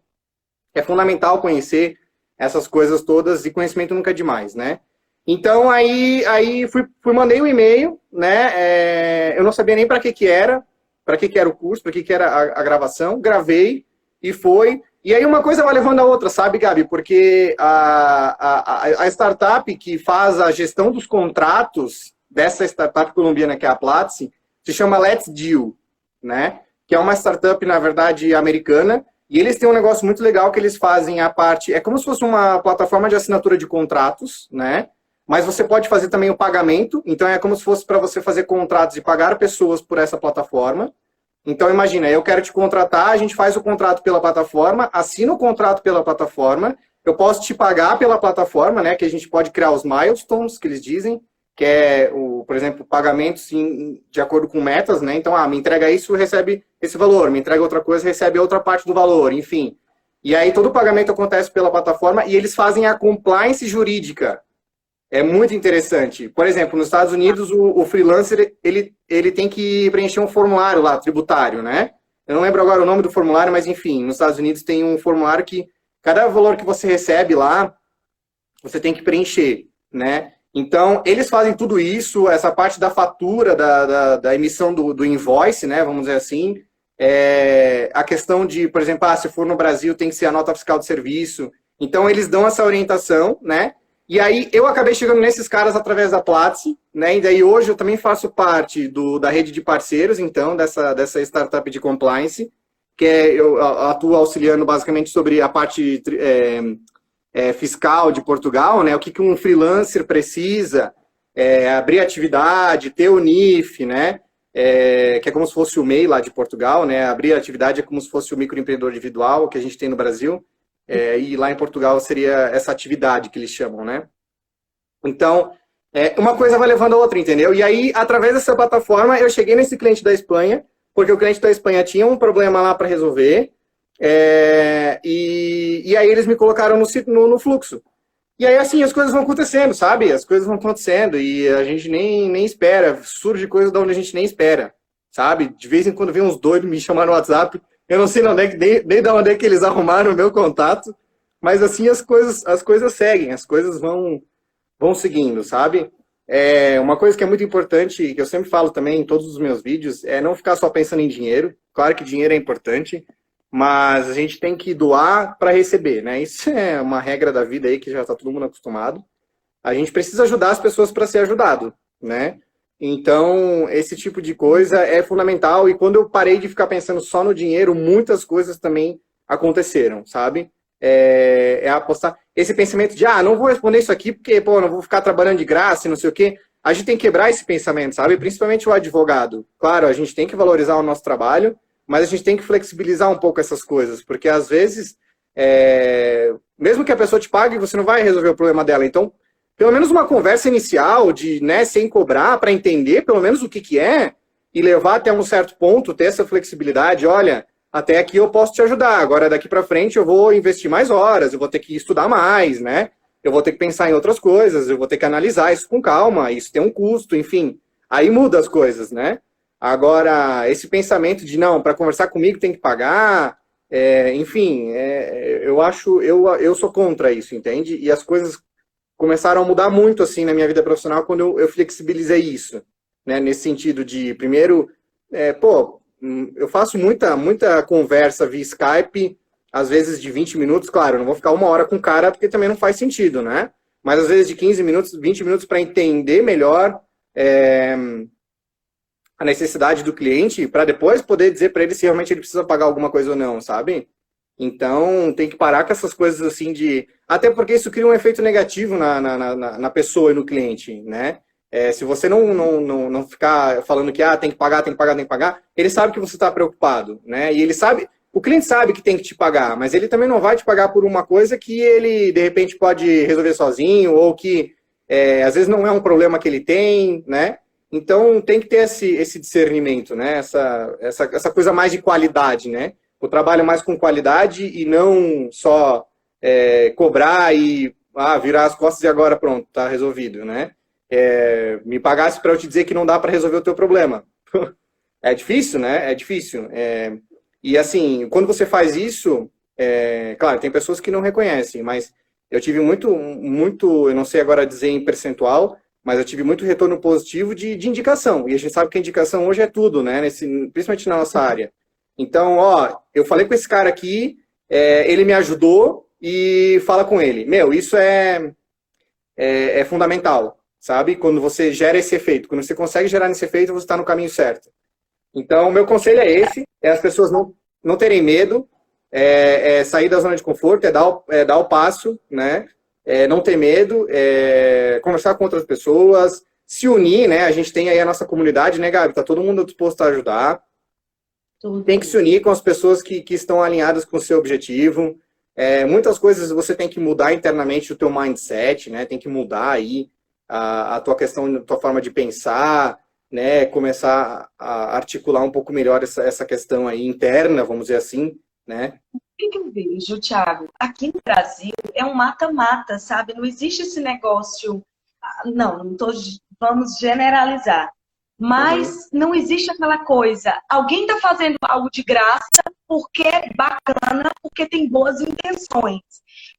é fundamental conhecer essas coisas todas e conhecimento nunca é demais, né? Então, aí, aí fui, fui mandei um e-mail, né? É, eu não sabia nem para que que era, para que que era o curso, para que que era a, a, gravação, gravei e foi. E aí uma coisa vai levando a outra, sabe, Gabi? Porque a, a, a startup que faz a gestão dos contratos dessa startup colombiana que é a Platzi, se chama Let's Deal né? Que é uma startup, na verdade, americana. E eles têm um negócio muito legal que eles fazem a parte. É como se fosse uma plataforma de assinatura de contratos, né? Mas você pode fazer também o pagamento. Então é como se fosse para você fazer contratos e pagar pessoas por essa plataforma. Então imagina, eu quero te contratar, a gente faz o contrato pela plataforma, assina o contrato pela plataforma, eu posso te pagar pela plataforma, né? Que a gente pode criar os milestones que eles dizem que é, o, por exemplo, pagamentos em, de acordo com metas, né? Então, ah, me entrega isso, recebe esse valor, me entrega outra coisa, recebe outra parte do valor, enfim. E aí todo o pagamento acontece pela plataforma e eles fazem a compliance jurídica. É muito interessante. Por exemplo, nos Estados Unidos, o, o freelancer ele, ele tem que preencher um formulário lá, tributário, né? Eu não lembro agora o nome do formulário, mas enfim, nos Estados Unidos tem um formulário que cada valor que você recebe lá, você tem que preencher, né? Então, eles fazem tudo isso, essa parte da fatura, da, da, da emissão do, do, invoice, né? Vamos dizer assim. É, a questão de, por exemplo, ah, se for no Brasil, tem que ser a nota fiscal de serviço. Então, eles dão essa orientação, né? E aí eu acabei chegando nesses caras através da Platzi, né? E daí hoje eu também faço parte do, da rede de parceiros, então, dessa, dessa startup de compliance, que é, eu atuo auxiliando basicamente sobre a parte é, é, fiscal de Portugal, né? O que, que um freelancer precisa, é, abrir atividade, ter o NIF, né? É, que é como se fosse o MEI lá de Portugal, né? Abrir atividade é como se fosse o microempreendedor individual que a gente tem no Brasil. É, e lá em Portugal seria essa atividade que eles chamam, né? Então, é, uma coisa vai levando a outra, entendeu? E aí, através dessa plataforma, eu cheguei nesse cliente da Espanha, porque o cliente da Espanha tinha um problema lá para resolver, é, e, e aí eles me colocaram no, no, no, fluxo. E aí, assim, as coisas vão acontecendo, sabe? As coisas vão acontecendo e a gente nem, nem espera, surge coisa de onde a gente nem espera, sabe? De vez em quando vem uns doidos me chamar no WhatsApp eu não sei onde é, nem, nem de onde é que eles arrumaram o meu contato, mas assim as coisas, as coisas seguem, as coisas vão, vão seguindo, sabe? É, uma coisa que é muito importante, que eu sempre falo também em todos os meus vídeos, é não ficar só pensando em dinheiro. Claro que dinheiro é importante, mas a gente tem que doar para receber, né? Isso é uma regra da vida aí que já está todo mundo acostumado. A gente precisa ajudar as pessoas para ser ajudado, né? Então, esse tipo de coisa é fundamental. E quando eu parei de ficar pensando só no dinheiro, muitas coisas também aconteceram, sabe? É, é apostar. Esse pensamento de, ah, não vou responder isso aqui porque, pô, não vou ficar trabalhando de graça e não sei o quê. A gente tem que quebrar esse pensamento, sabe? Principalmente o advogado. Claro, a gente tem que valorizar o nosso trabalho, mas a gente tem que flexibilizar um pouco essas coisas, porque às vezes, é... mesmo que a pessoa te pague, você não vai resolver o problema dela. Então, pelo menos uma conversa inicial de, né, sem cobrar, para entender pelo menos o que, que é e levar até um certo ponto, ter essa flexibilidade. Olha, até aqui eu posso te ajudar. Agora daqui para frente eu vou investir mais horas, eu vou ter que estudar mais, né? Eu vou ter que pensar em outras coisas, eu vou ter que analisar isso com calma, isso tem um custo, enfim. Aí muda as coisas, né? Agora, esse pensamento de não, para conversar comigo tem que pagar, é, enfim, é, eu acho, eu, eu sou contra isso, entende? E as coisas começaram a mudar muito assim na minha vida profissional quando eu, eu flexibilizei isso, né? Nesse sentido de primeiro, é, pô, hum, eu faço muita muita conversa via Skype, às vezes de 20 minutos, claro, não vou ficar uma hora com o cara porque também não faz sentido, né? Mas às vezes de 15 minutos, 20 minutos para entender melhor é, a necessidade do cliente, para depois poder dizer para ele se realmente ele precisa pagar alguma coisa ou não, sabe? Então, tem que parar com essas coisas assim de. Até porque isso cria um efeito negativo na, na, na, na pessoa e no cliente, né? É, se você não, não, não, não ficar falando que ah, tem que pagar, tem que pagar, tem que pagar, ele sabe que você está preocupado, né? E ele sabe, o cliente sabe que tem que te pagar, mas ele também não vai te pagar por uma coisa que ele de repente pode resolver sozinho ou que é, às vezes não é um problema que ele tem, né? Então tem que ter esse, esse discernimento, né? Essa, essa, essa coisa mais de qualidade, né? O trabalho mais com qualidade e não só é, cobrar e ah, virar as costas e agora pronto, tá resolvido, né? É, me pagasse para eu te dizer que não dá para resolver o teu problema. é difícil, né? É difícil. É, e assim, quando você faz isso, é, claro, tem pessoas que não reconhecem, mas eu tive muito, muito, eu não sei agora dizer em percentual, mas eu tive muito retorno positivo de, de indicação. E a gente sabe que a indicação hoje é tudo, né? Nesse, principalmente na nossa área. Então, ó, eu falei com esse cara aqui, é, ele me ajudou e fala com ele. Meu, isso é, é, é, fundamental, sabe? Quando você gera esse efeito, quando você consegue gerar esse efeito, você está no caminho certo. Então, meu conselho é esse: é as pessoas não, não terem medo, é, é sair da zona de conforto, é dar o, é dar o passo, né? É não ter medo, conversar com outras pessoas, se unir, né? A gente tem aí a nossa comunidade, né, Gabi? Tá todo mundo disposto a ajudar. Tudo. Tem que se unir com as pessoas que, que estão alinhadas com o seu objetivo. É, muitas coisas você tem que mudar internamente o teu mindset, né? Tem que mudar aí a, a tua questão, a tua forma de pensar. né, começar a articular um pouco melhor essa, essa questão aí interna, vamos dizer assim, né? O que eu vejo, Thiago? Aqui no Brasil é um mata-mata, sabe? Não existe esse negócio. Ah, não, não tô, vamos generalizar. Mas uhum. não existe aquela coisa. Alguém está fazendo algo de graça porque é bacana, porque tem boas intenções.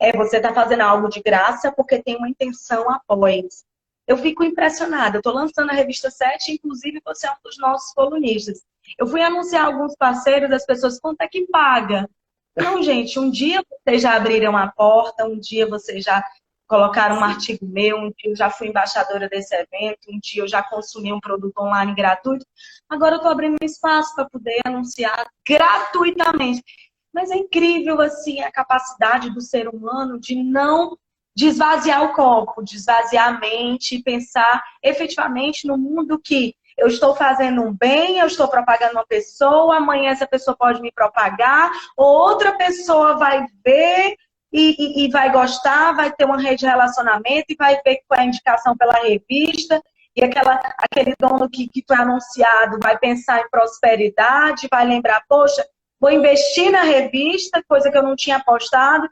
É, você está fazendo algo de graça porque tem uma intenção após. Eu fico impressionada. Eu estou lançando a revista 7, inclusive você é um dos nossos colunistas. Eu fui anunciar alguns parceiros, as pessoas, quanto é que paga? Não, gente, um dia vocês já abriram a porta, um dia vocês já colocaram um artigo meu, um dia eu já fui embaixadora desse evento, um dia eu já consumi um produto online gratuito. Agora eu estou abrindo um espaço para poder anunciar gratuitamente. Mas é incrível, assim, a capacidade do ser humano de não desvaziar o corpo, desvaziar a mente e pensar efetivamente no mundo que eu estou fazendo um bem, eu estou propagando uma pessoa, amanhã essa pessoa pode me propagar, outra pessoa vai ver e, e, e, vai gostar, vai ter uma rede de relacionamento e vai ver que foi a indicação pela revista. E aquela, aquele dono que, que foi anunciado vai pensar em prosperidade, vai lembrar, poxa, vou investir na revista, coisa que eu não tinha apostado.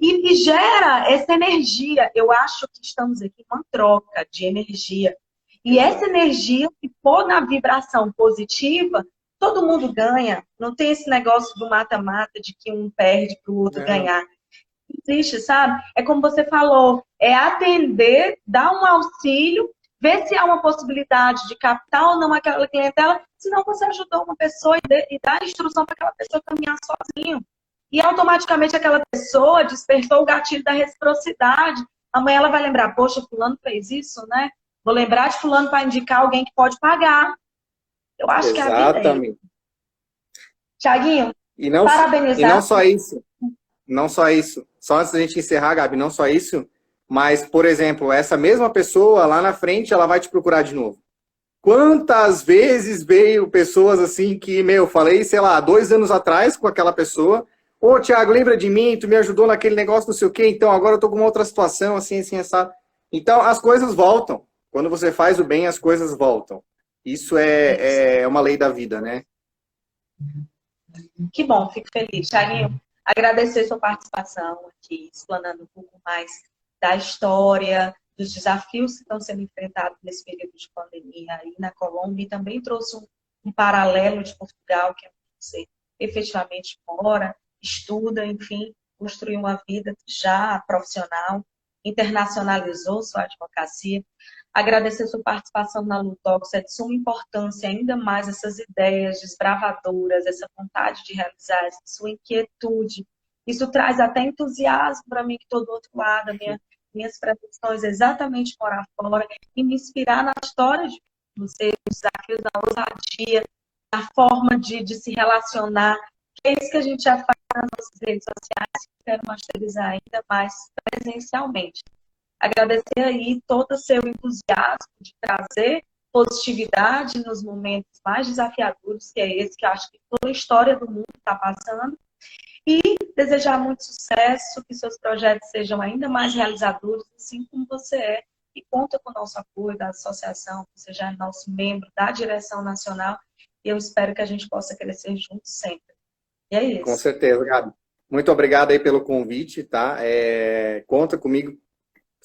E, e gera essa energia. Eu acho que estamos aqui em uma troca de energia. E essa energia, se for na vibração positiva, todo mundo ganha. Não tem esse negócio do mata-mata, de que um perde para o outro é. ganhar. Existe, sabe? É como você falou, é atender, dar um auxílio, ver se há uma possibilidade de captar ou não aquela clientela, senão você ajudou uma pessoa e, dá instrução para aquela pessoa caminhar sozinho. E automaticamente aquela pessoa despertou o gatilho da reciprocidade. Amanhã ela vai lembrar, poxa, fulano fez isso, né? Vou lembrar de fulano para indicar alguém que pode pagar. Eu acho Exatamente. que é a vida. Exatamente. Tiaguinho, e não, parabenizar. E não só isso. Não só isso. Só antes da gente encerrar, Gabi, não só isso, mas, por exemplo, essa mesma pessoa lá na frente, ela vai te procurar de novo. Quantas vezes veio pessoas assim que, meu, falei, sei lá, dois anos atrás com aquela pessoa, ô, oh, Tiago, lembra de mim? Tu me ajudou naquele negócio, não sei o quê, então agora eu tô com uma outra situação, assim, assim, essa. Então, as coisas voltam. Quando você faz o bem, as coisas voltam. Isso é, é uma lei da vida, né? Que bom, fico feliz. Thiaguinho, agradecer sua participação aqui, explanando um pouco mais da história, dos desafios que estão sendo enfrentados nesse período de pandemia aí na Colômbia e também trouxe um, um paralelo de Portugal, que é você efetivamente mora, estuda, enfim, construiu uma vida já profissional, internacionalizou sua advocacia. Agradecer sua participação na Lutox, é de suma importância ainda mais essas ideias desbravadoras, essa vontade de realizar, essa sua inquietude. Isso traz até entusiasmo para mim que estou do outro lado, minha, minhas pretensões exatamente morar fora e me inspirar na história de você, os desafios da ousadia, na forma de, de se relacionar, que é isso que a gente já faz nas nossas redes sociais, quero masterizar ainda mais presencialmente agradecer aí todo o seu entusiasmo de trazer positividade nos momentos mais desafiadores, que é esse que acho que toda a história do mundo está passando, e desejar muito sucesso, que seus projetos sejam ainda mais realizadores, assim como você é, e conta com o nosso apoio da associação, você já é nosso membro da direção nacional, e eu espero que a gente possa crescer juntos sempre. E é isso. Com certeza, Gabi. Muito obrigado aí pelo convite, tá? É, conta comigo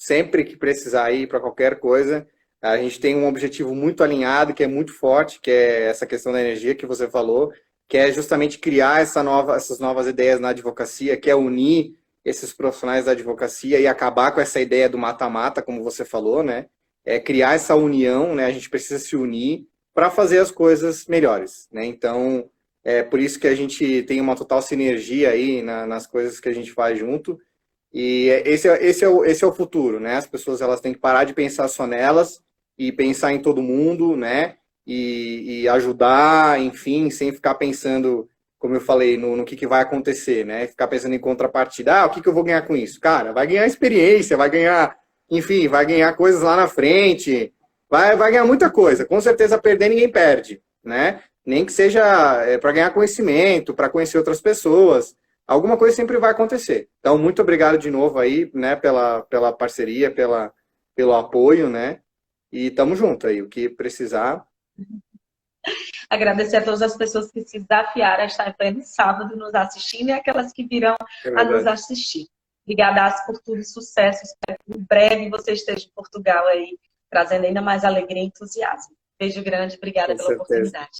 sempre que precisar ir para qualquer coisa. A gente tem um objetivo muito alinhado, que é muito forte, que é essa questão da energia que você falou, que é justamente criar essa nova, essas novas ideias na advocacia, que é unir esses profissionais da advocacia e acabar com essa ideia do mata-mata, como você falou, né? É criar essa união, né? A gente precisa se unir para fazer as coisas melhores, né? Então, é por isso que a gente tem uma total sinergia aí na, nas coisas que a gente faz junto e esse é, esse, é o, esse é o futuro, né? As pessoas elas têm que parar de pensar só nelas e pensar em todo mundo, né? E, e ajudar, enfim, sem ficar pensando, como eu falei, no, no que, que vai acontecer, né? Ficar pensando em contrapartida. Ah, o que, que eu vou ganhar com isso? Cara, vai ganhar experiência, vai ganhar, enfim, vai ganhar coisas lá na frente, vai, vai ganhar muita coisa. Com certeza, perder ninguém perde, né? Nem que seja é, para ganhar conhecimento, para conhecer outras pessoas alguma coisa sempre vai acontecer. Então, muito obrigado de novo aí, né, pela, pela parceria, pela, pelo apoio, né? E tamo junto aí, o que precisar. Agradecer a todas as pessoas que se desafiaram a estar em pleno sábado nos assistindo e aquelas que virão é a nos assistir. Obrigada por tudo, sucesso. Espero que em breve você esteja em Portugal aí, trazendo ainda mais alegria e entusiasmo. Beijo grande, obrigada Com pela certeza. oportunidade.